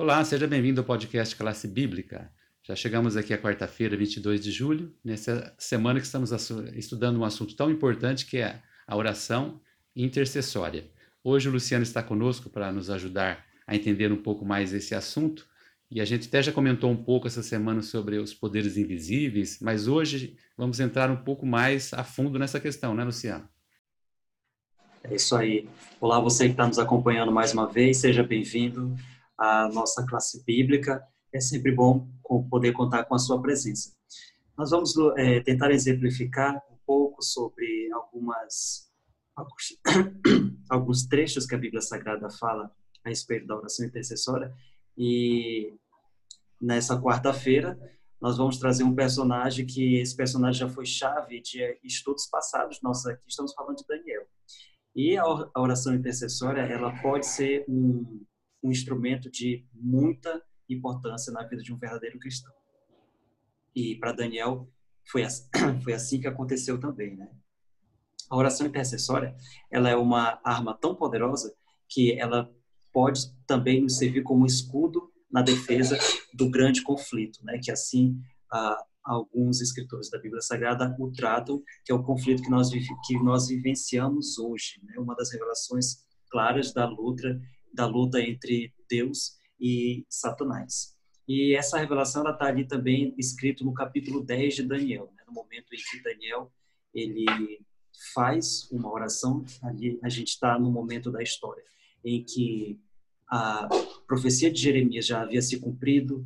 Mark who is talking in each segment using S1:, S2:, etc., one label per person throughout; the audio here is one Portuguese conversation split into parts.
S1: Olá, seja bem-vindo ao podcast Classe Bíblica. Já chegamos aqui à quarta-feira, 22 de julho, nessa semana que estamos estudando um assunto tão importante que é a oração intercessória. Hoje o Luciano está conosco para nos ajudar a entender um pouco mais esse assunto. E a gente até já comentou um pouco essa semana sobre os poderes invisíveis, mas hoje vamos entrar um pouco mais a fundo nessa questão, né, Luciano?
S2: É isso aí. Olá, você que está nos acompanhando mais uma vez, seja bem-vindo à nossa classe bíblica. É sempre bom poder contar com a sua presença. Nós vamos é, tentar exemplificar um pouco sobre algumas alguns, alguns trechos que a Bíblia Sagrada fala a respeito da oração intercessória e nessa quarta-feira nós vamos trazer um personagem que esse personagem já foi chave de estudos passados. Nós aqui estamos falando de Daniel. E a oração intercessória, ela pode ser um, um instrumento de muita importância na vida de um verdadeiro cristão. E para Daniel foi assim, foi assim que aconteceu também, né? A oração intercessória, ela é uma arma tão poderosa que ela pode também nos servir como escudo na defesa do grande conflito, né? Que assim ah, alguns escritores da Bíblia Sagrada o tratam, que é o conflito que nós, que nós vivenciamos hoje, né? uma das revelações claras da luta, da luta entre Deus e Satanás. E essa revelação está ali também escrito no capítulo 10 de Daniel, né? no momento em que Daniel ele faz uma oração, ali a gente está no momento da história em que a profecia de Jeremias já havia se cumprido,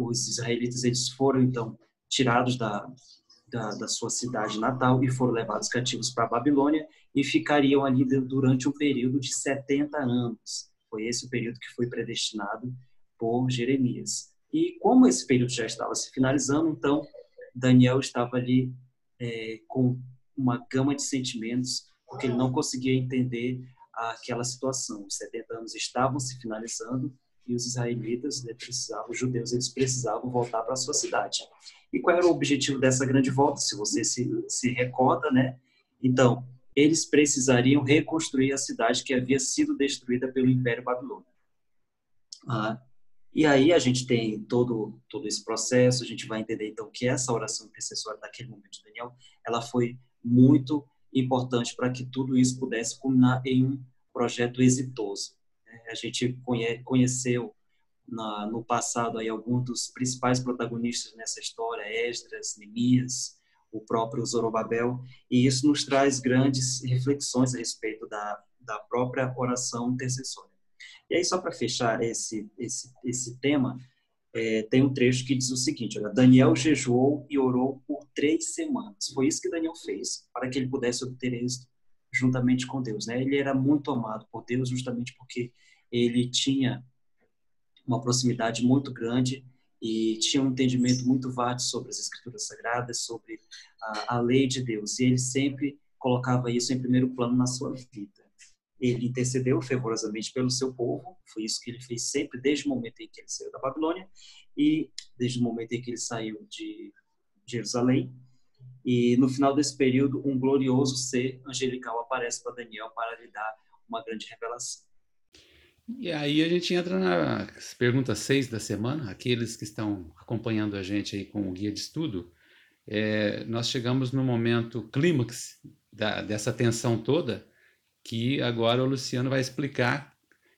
S2: os israelitas eles foram então tirados da, da, da, sua cidade natal e foram levados cativos para a Babilônia e ficariam ali durante um período de 70 anos. Foi esse o período que foi predestinado por Jeremias. E como esse período já estava se finalizando, então Daniel estava ali é, com uma gama de sentimentos, porque ele não conseguia entender aquela situação. Os 70 anos estavam se finalizando e os israelitas né, precisavam, os judeus, eles precisavam voltar para a sua cidade. E qual era o objetivo dessa grande volta? Se você se, se recorda, né? Então, eles precisariam reconstruir a cidade que havia sido destruída pelo Império Babilônico. Ah, e aí a gente tem todo todo esse processo, a gente vai entender então que essa oração intercessória daquele momento de Daniel, ela foi muito importante para que tudo isso pudesse culminar em um projeto exitoso. A gente conhe, conheceu na, no passado aí alguns dos principais protagonistas nessa história, Esdras, Neemias, o próprio Zorobabel, e isso nos traz grandes reflexões a respeito da, da própria oração intercessória. E aí, só para fechar esse, esse, esse tema, é, tem um trecho que diz o seguinte: olha, Daniel jejuou e orou por três semanas. Foi isso que Daniel fez, para que ele pudesse obter êxito juntamente com Deus. Né? Ele era muito amado por Deus, justamente porque ele tinha uma proximidade muito grande e tinha um entendimento muito vasto sobre as escrituras sagradas, sobre a, a lei de Deus. E ele sempre colocava isso em primeiro plano na sua vida. Ele intercedeu fervorosamente pelo seu povo, foi isso que ele fez sempre, desde o momento em que ele saiu da Babilônia e desde o momento em que ele saiu de Jerusalém. E no final desse período, um glorioso ser angelical aparece para Daniel para lhe dar uma grande revelação.
S1: E aí a gente entra na pergunta 6 da semana, aqueles que estão acompanhando a gente aí com o guia de estudo, é, nós chegamos no momento clímax da, dessa tensão toda, que agora o Luciano vai explicar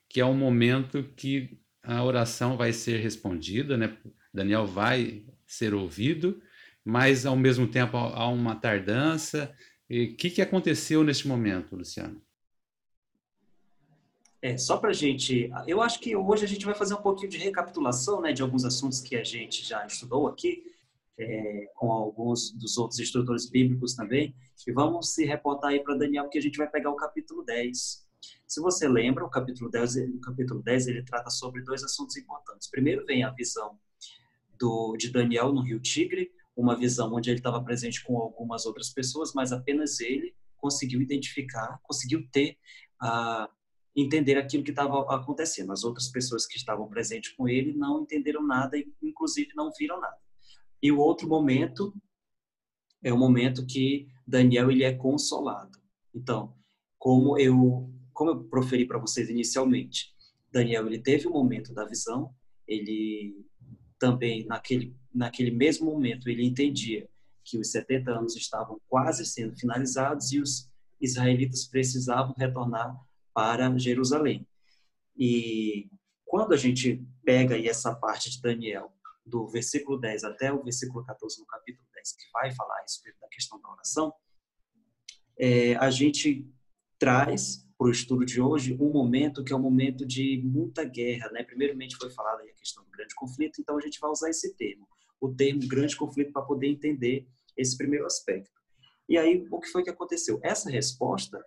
S1: que é o momento que a oração vai ser respondida, né? Daniel vai ser ouvido, mas ao mesmo tempo há uma tardança. O que, que aconteceu neste momento, Luciano?
S2: É, só para gente. Eu acho que hoje a gente vai fazer um pouquinho de recapitulação né, de alguns assuntos que a gente já estudou aqui, é, com alguns dos outros instrutores bíblicos também. E vamos se reportar aí para Daniel, que a gente vai pegar o capítulo 10. Se você lembra, o capítulo 10, o capítulo 10 ele trata sobre dois assuntos importantes. Primeiro vem a visão do, de Daniel no Rio Tigre, uma visão onde ele estava presente com algumas outras pessoas, mas apenas ele conseguiu identificar, conseguiu ter a entender aquilo que estava acontecendo. As outras pessoas que estavam presentes com ele não entenderam nada e, inclusive, não viram nada. E o outro momento é o momento que Daniel ele é consolado. Então, como eu como eu proferi para vocês inicialmente, Daniel ele teve o um momento da visão ele também, naquele, naquele mesmo momento, ele entendia que os 70 anos estavam quase sendo finalizados e os israelitas precisavam retornar para Jerusalém. E quando a gente pega aí essa parte de Daniel, do versículo 10 até o versículo 14 no capítulo 10, que vai falar a respeito da questão da oração, é, a gente traz para o estudo de hoje um momento que é um momento de muita guerra. Né? Primeiramente foi falada a questão do grande conflito, então a gente vai usar esse termo, o termo grande conflito, para poder entender esse primeiro aspecto. E aí, o que foi que aconteceu? Essa resposta,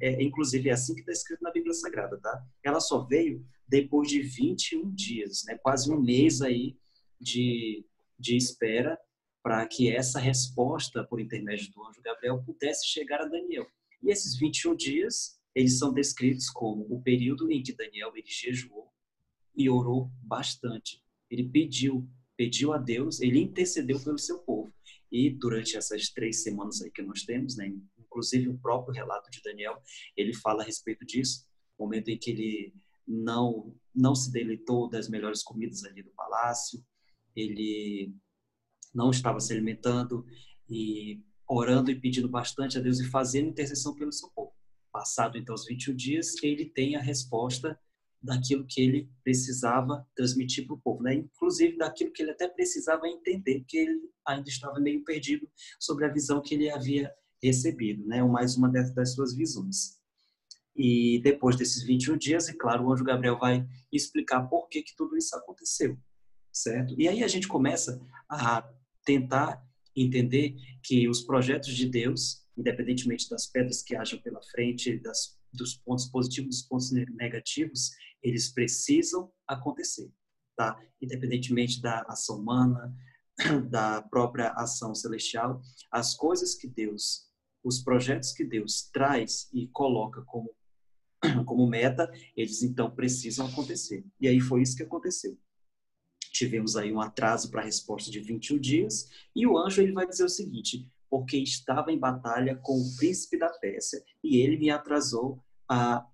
S2: é, é inclusive, é assim que está escrito na Bíblia Sagrada, tá? Ela só veio depois de 21 dias, né? quase um mês aí de, de espera para que essa resposta, por intermédio do anjo Gabriel, pudesse chegar a Daniel. E esses 21 dias, eles são descritos como o período em que Daniel ele jejuou e orou bastante. Ele pediu, pediu a Deus, ele intercedeu pelo seu povo. E durante essas três semanas aí que nós temos, né, inclusive o próprio relato de Daniel, ele fala a respeito disso, momento em que ele não não se deleitou das melhores comidas ali do palácio, ele não estava se alimentando e orando e pedindo bastante a Deus e fazendo intercessão pelo seu povo. Passado então os 21 dias, ele tem a resposta daquilo que ele precisava transmitir para o povo, né? inclusive daquilo que ele até precisava entender, que ele ainda estava meio perdido sobre a visão que ele havia recebido, né? mais uma das suas visões. E depois desses 21 dias, e claro, o anjo Gabriel vai explicar por que, que tudo isso aconteceu, certo? E aí a gente começa a tentar entender que os projetos de Deus, independentemente das pedras que hajam pela frente, das, dos pontos positivos, dos pontos negativos, eles precisam acontecer, tá? Independentemente da ação humana, da própria ação celestial, as coisas que Deus, os projetos que Deus traz e coloca como como meta, eles então precisam acontecer. E aí foi isso que aconteceu tivemos aí um atraso para a resposta de 21 dias, e o anjo ele vai dizer o seguinte: porque estava em batalha com o príncipe da Pérsia e ele me atrasou a,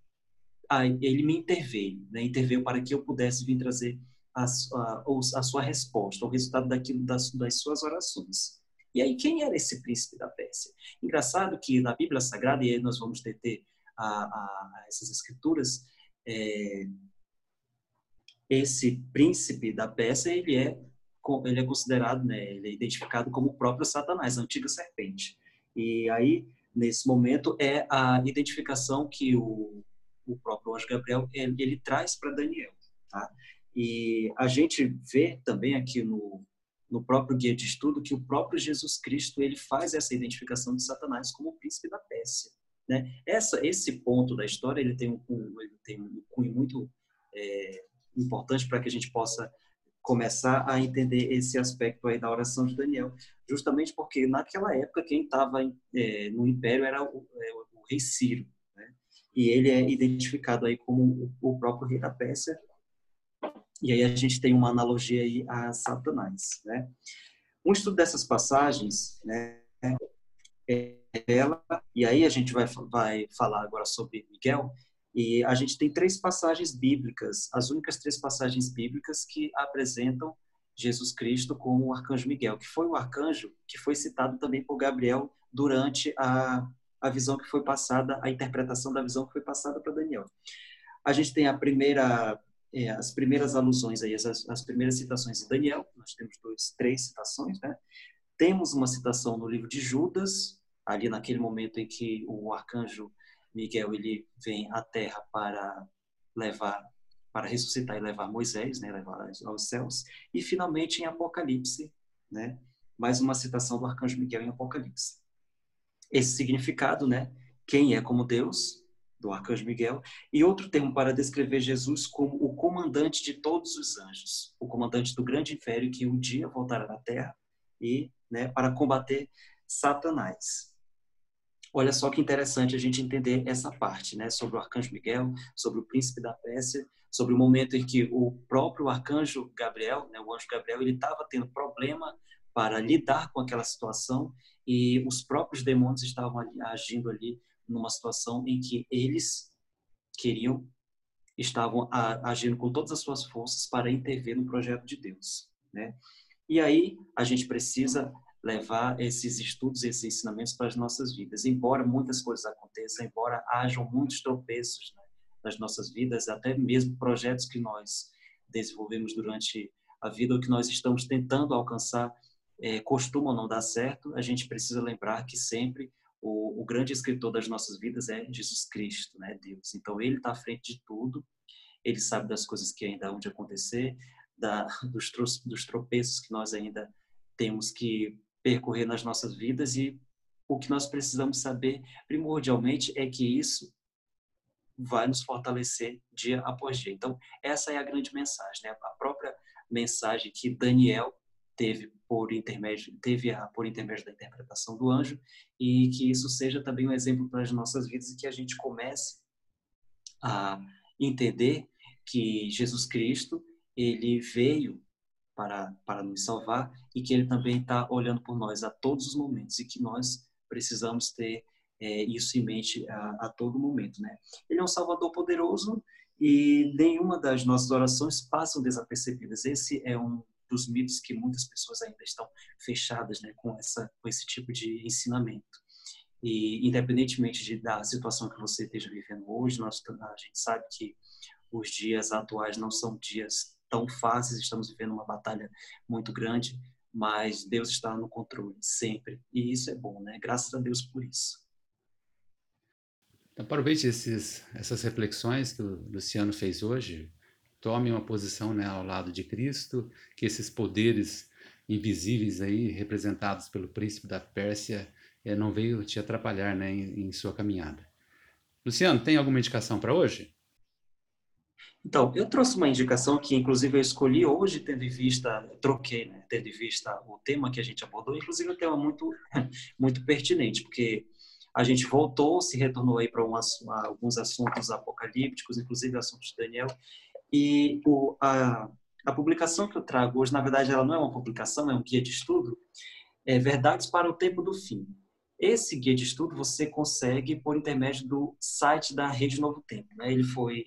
S2: a ele me interveio, né? interveio para que eu pudesse vir trazer a, a, a sua resposta, o resultado daquilo das, das suas orações. E aí, quem era esse príncipe da Pérsia? Engraçado que na Bíblia Sagrada, e aí nós vamos ter, ter a, a, essas escrituras, é, esse príncipe da peça ele é ele é considerado, né, ele é identificado como o próprio Satanás, a antiga serpente. E aí nesse momento é a identificação que o, o próprio anjo Gabriel ele, ele traz para Daniel, tá? E a gente vê também aqui no no próprio guia de estudo que o próprio Jesus Cristo ele faz essa identificação de Satanás como o príncipe da Pérsia, né? Essa esse ponto da história ele tem um, ele tem um cunho muito é, importante para que a gente possa começar a entender esse aspecto aí da oração de Daniel, justamente porque naquela época quem estava é, no império era o, é, o rei Ciro, né? e ele é identificado aí como o, próprio rei da Pérsia, e aí a gente tem uma analogia aí a Satanás, né? Um estudo dessas passagens, né, é ela, e aí a gente vai, vai falar agora sobre Miguel, e a gente tem três passagens bíblicas, as únicas três passagens bíblicas que apresentam Jesus Cristo como o arcanjo Miguel, que foi o arcanjo que foi citado também por Gabriel durante a, a visão que foi passada, a interpretação da visão que foi passada para Daniel. A gente tem a primeira, é, as primeiras alusões aí, as, as primeiras citações de Daniel, nós temos dois, três citações, né? Temos uma citação no livro de Judas, ali naquele momento em que o arcanjo Miguel ele vem à Terra para levar, para ressuscitar e levar Moisés, né, levar aos céus, e finalmente em Apocalipse, né, mais uma citação do arcanjo Miguel em Apocalipse. Esse significado, né, quem é como Deus, do arcanjo Miguel, e outro termo para descrever Jesus como o comandante de todos os anjos, o comandante do grande império que um dia voltará à Terra e, né, para combater Satanás. Olha só que interessante a gente entender essa parte, né, sobre o arcanjo Miguel, sobre o príncipe da Pérsia, sobre o momento em que o próprio arcanjo Gabriel, né, o anjo Gabriel, ele estava tendo problema para lidar com aquela situação e os próprios demônios estavam ali, agindo ali numa situação em que eles queriam estavam agindo com todas as suas forças para intervir no projeto de Deus, né? E aí a gente precisa levar esses estudos, esses ensinamentos para as nossas vidas. Embora muitas coisas aconteçam, embora hajam muitos tropeços né, nas nossas vidas, até mesmo projetos que nós desenvolvemos durante a vida ou que nós estamos tentando alcançar é, costumam não dar certo, a gente precisa lembrar que sempre o, o, grande escritor das nossas vidas é Jesus Cristo, né, Deus. Então ele está à frente de tudo, ele sabe das coisas que ainda hão de acontecer, da, dos, dos tropeços que nós ainda temos que percorrer nas nossas vidas e o que nós precisamos saber primordialmente é que isso vai nos fortalecer dia após dia. Então, essa é a grande mensagem, né? A própria mensagem que Daniel teve por intermédio teve a, por intermédio da interpretação do anjo e que isso seja também um exemplo para as nossas vidas e que a gente comece a entender que Jesus Cristo ele veio para para nos salvar e que ele também está olhando por nós a todos os momentos e que nós precisamos ter é, isso em mente a, a todo momento, né? Ele é um Salvador poderoso e nenhuma das nossas orações passam desapercebidas. Esse é um dos mitos que muitas pessoas ainda estão fechadas né, com, essa, com esse tipo de ensinamento. E, independentemente de, da situação que você esteja vivendo hoje, nós, a gente sabe que os dias atuais não são dias tão fáceis, estamos vivendo uma batalha muito grande, mas Deus está no controle sempre. E isso é bom, né? Graças a Deus por isso.
S1: Então, aproveite esses, essas reflexões que o Luciano fez hoje tome uma posição né, ao lado de Cristo, que esses poderes invisíveis aí representados pelo príncipe da Pérsia é, não veio te atrapalhar né, em, em sua caminhada. Luciano, tem alguma indicação para hoje?
S2: Então, eu trouxe uma indicação que, inclusive, eu escolhi hoje, tendo em vista, troquei, né, tendo em vista o tema que a gente abordou, inclusive, um tema muito, muito pertinente, porque a gente voltou, se retornou aí para alguns assuntos apocalípticos, inclusive assuntos de Daniel, e o, a, a publicação que eu trago hoje, na verdade, ela não é uma publicação, é um guia de estudo, é Verdades para o Tempo do Fim. Esse guia de estudo você consegue por intermédio do site da Rede Novo Tempo. Né? Ele, foi,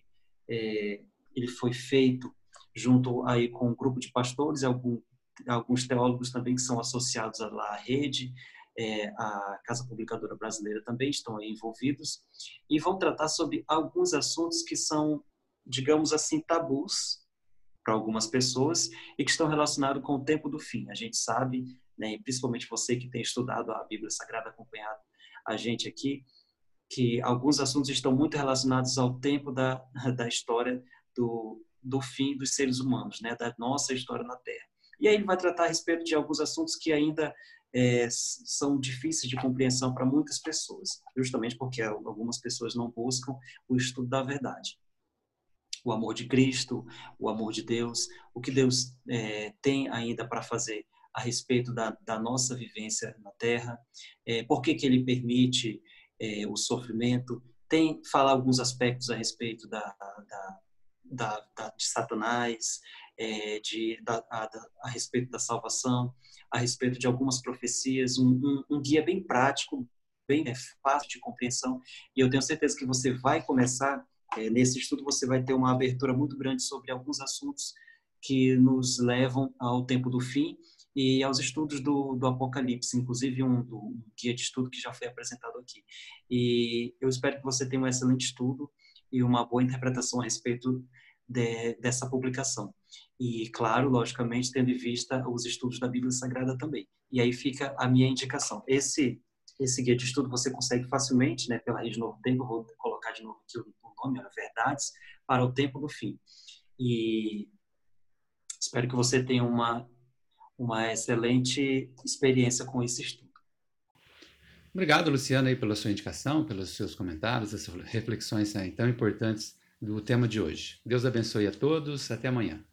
S2: é, ele foi feito junto aí com um grupo de pastores algum, alguns teólogos também que são associados à rede, é, a Casa Publicadora Brasileira também estão envolvidos e vão tratar sobre alguns assuntos que são digamos assim, tabus para algumas pessoas e que estão relacionados com o tempo do fim. A gente sabe, né, principalmente você que tem estudado a Bíblia Sagrada, acompanhado a gente aqui, que alguns assuntos estão muito relacionados ao tempo da, da história do, do fim dos seres humanos, né, da nossa história na Terra. E aí ele vai tratar a respeito de alguns assuntos que ainda é, são difíceis de compreensão para muitas pessoas, justamente porque algumas pessoas não buscam o estudo da verdade o amor de Cristo, o amor de Deus, o que Deus é, tem ainda para fazer a respeito da, da, nossa vivência na Terra, é, por que, que Ele permite é, o sofrimento, tem fala alguns aspectos a respeito da, da, da de Satanás, é, de, da, a, a, respeito da salvação, a respeito de algumas profecias, um, um, um guia bem prático, bem né, fácil de compreensão, e eu tenho certeza que você vai começar é, nesse estudo você vai ter uma abertura muito grande sobre alguns assuntos que nos levam ao tempo do fim e aos estudos do, do Apocalipse, inclusive um, do, um guia de estudo que já foi apresentado aqui. E eu espero que você tenha um excelente estudo e uma boa interpretação a respeito de, dessa publicação. E, claro, logicamente, tendo em vista os estudos da Bíblia Sagrada também. E aí fica a minha indicação. Esse esse guia de estudo você consegue facilmente, né, pela Rede Novo Tempo, vou colocar de novo aqui o nome, era Verdades para o Tempo do Fim. E espero que você tenha uma, uma excelente experiência com esse estudo.
S1: Obrigado, Luciano, aí, pela sua indicação, pelos seus comentários, essas reflexões aí, tão importantes do tema de hoje. Deus abençoe a todos. Até amanhã.